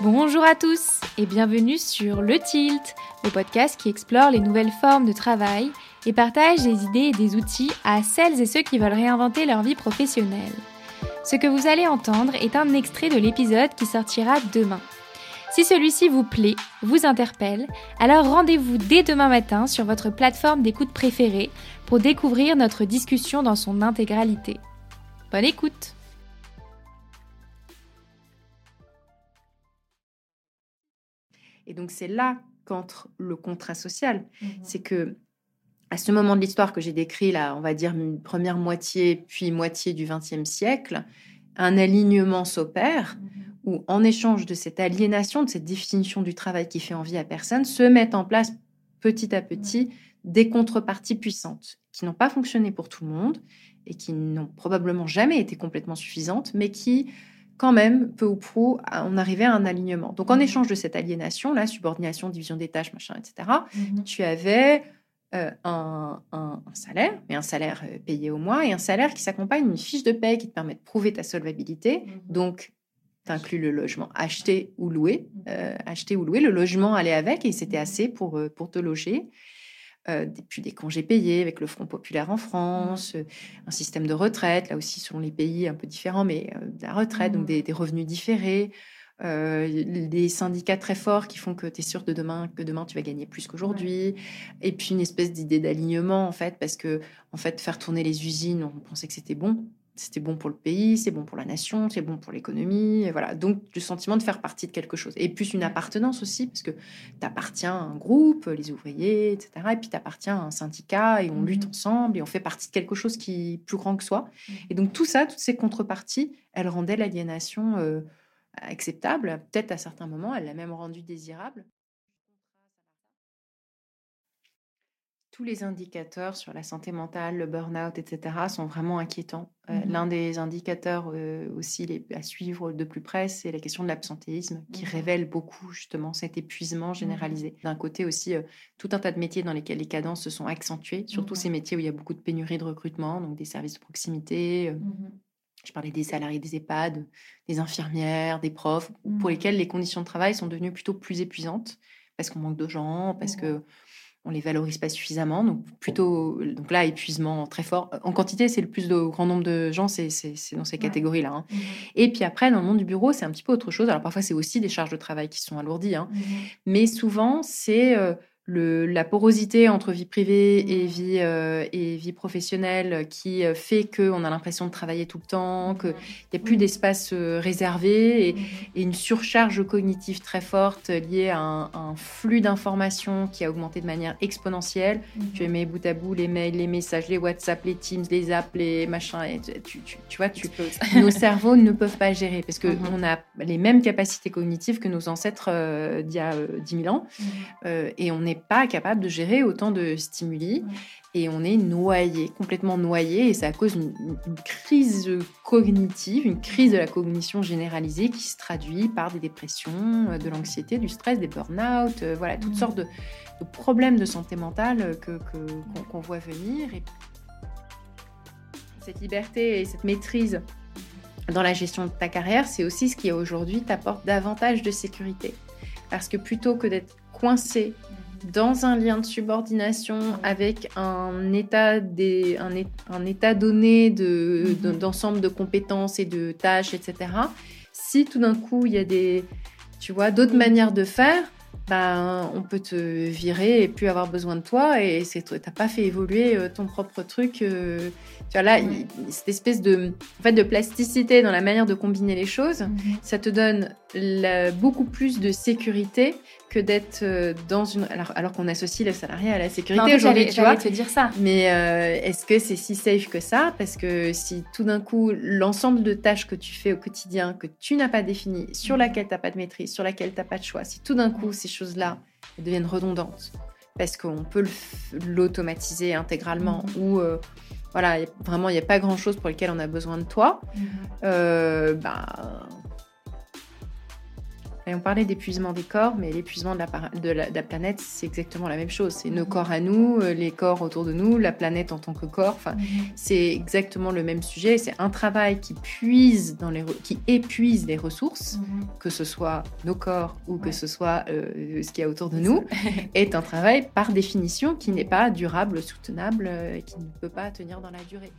Bonjour à tous et bienvenue sur Le Tilt, le podcast qui explore les nouvelles formes de travail et partage des idées et des outils à celles et ceux qui veulent réinventer leur vie professionnelle. Ce que vous allez entendre est un extrait de l'épisode qui sortira demain. Si celui-ci vous plaît, vous interpelle, alors rendez-vous dès demain matin sur votre plateforme d'écoute préférée pour découvrir notre discussion dans son intégralité. Bonne écoute Et donc c'est là qu'entre le contrat social. Mhm. C'est que à ce moment de l'histoire que j'ai décrit, là, on va dire une première moitié, puis moitié du XXe siècle, un alignement s'opère mhm. où, en échange de cette aliénation, de cette définition du travail qui fait envie à personne, se mettent en place petit à petit des contreparties puissantes qui n'ont pas fonctionné pour tout le monde et qui n'ont probablement jamais été complètement suffisantes, mais qui quand même, peu ou prou, on arrivait à un alignement. Donc, en mhm. échange de cette aliénation, la subordination, division des tâches, machin, etc., mhm. tu avais euh, un, salaire, mais un salaire euh, payé au mois, et un salaire qui s'accompagne d'une fiche de paie qui te permet de prouver ta solvabilité. Mhm. Donc, tu inclus le logement acheté ou loué. Euh, acheté ou loué, le logement allait avec, et c'était assez pour, pour te loger. Euh, puis des congés payés avec le Front populaire en France, euh, un système de retraite, là aussi selon les pays un peu différents, mais euh, de la retraite, donc mmh. des, revenus différés, des syndicats très forts qui font que tu es sûr de demain, que demain tu vas gagner plus qu'aujourd'hui, et puis une espèce d'idée d'alignement en fait, parce que en fait faire tourner les usines, on pensait que c'était bon, c'était bon pour le pays, c'est bon pour la nation, c'est bon pour l'économie. Voilà. Donc, le sentiment de faire partie de quelque chose. Et plus une appartenance aussi, parce que tu appartiens à un groupe, les ouvriers, etc. Et puis, tu appartiens à un syndicat et on lutte mmh ensemble et on fait partie de quelque chose qui est plus grand que soi. Mmh. Et donc, tout ça, toutes ces contreparties, elles rendaient l'aliénation euh, acceptable. Peut-être à certains moments, elle l'a même rendue désirable. Tous les indicateurs sur la santé mentale, le burn-out, etc., sont vraiment inquiétants. Euh, mmh l'un des indicateurs euh, aussi les, à suivre de plus près, c'est la question de l'absentéisme, qui mmh révèle beaucoup justement cet épuisement mmh généralisé. D'un côté aussi, euh, tout un tas de métiers dans lesquels les cadences se sont accentuées, surtout ces métiers où il y a beaucoup de pénurie de recrutement, donc des services de proximité. Je parlais des salariés des EHPAD, des infirmières, des profs, pour lesquels les conditions de travail sont devenues plutôt plus épuisantes parce qu'on manque de gens, parce que on les valorise pas suffisamment. Donc plutôt, donc là, épuisement très fort. En quantité, c'est le plus de grand nombre de gens, c'est dans ces catégories-là. Hein. Mmh Et puis après, dans le monde du bureau, c'est un petit peu autre chose. Alors parfois, c'est aussi des charges de travail qui sont alourdies, hein. mmh mais souvent, c'est euh, la porosité entre vie privée et vie, euh, et vie professionnelle qui euh, fait qu'on a l'impression de travailler tout le temps, qu'il n'y a plus d'espace euh, réservé et, une surcharge cognitive très forte liée à un, flux d'informations qui a augmenté de manière exponentielle. Mmh. Tu mets bout à bout les mails, les messages, les WhatsApp, les Teams, les apps, les machins. Et tu, tu, vois, tu, nos cerveaux ne peuvent pas gérer parce qu'on mmh. on a les mêmes capacités cognitives que nos ancêtres d'il y a 10 000 ans et on pas capable de gérer autant de stimuli et on est noyé, complètement noyé et ça cause une, crise cognitive, une crise de la cognition généralisée qui se traduit par des dépressions, euh, de l'anxiété, du stress, des burn-out, euh, voilà, toutes sortes de, problèmes de santé mentale que, qu'on, voit venir. Et cette liberté et cette maîtrise dans la gestion de ta carrière, c'est aussi ce qui aujourd'hui t'apporte davantage de sécurité. Parce que plutôt que d'être coincé dans un lien de subordination avec un état, des, un, état donné mhm. d'ensemble de, compétences et de tâches, etc. Si tout d'un coup il y a des, tu vois, d'autres manières de faire, ben, on peut te virer et plus avoir besoin de toi et c'est t'as pas fait évoluer euh, ton propre truc. Euh, tu vois là, cette espèce de, en fait, de plasticité dans la manière de combiner les choses, mhm. ça te donne beaucoup plus de sécurité que d'être euh, dans une alors, alors qu'on associe le salarié à la sécurité aujourd'hui tu vois te dire ça mais euh, est-ce que c'est si safe que ça? Parce que si tout d'un coup l'ensemble de tâches que tu fais au quotidien que tu n'as pas défini sur mm. laquelle tu n'as pas de maîtrise sur laquelle tu n'as pas de choix si tout d'un coup ces choses là deviennent redondantes parce qu'on peut l'automatiser intégralement mm. ou euh, voilà vraiment il n'y a pas grand chose pour lequel on a besoin de toi mm. bah Et on parlait d'épuisement des corps, mais l'épuisement de, la, planète, c'est exactement la même chose. C'est nos mhm. corps à nous, euh, les corps autour de nous, la planète en tant que corps. Enfin, mhm. c'est exactement le même sujet. C'est un travail qui puise dans les, qui épuise les ressources, mhm. que ce soit nos corps ou que ce soit euh, ce qu'il y a autour de nous, est un travail par définition qui n'est pas durable, soutenable, et qui ne peut pas tenir dans la durée.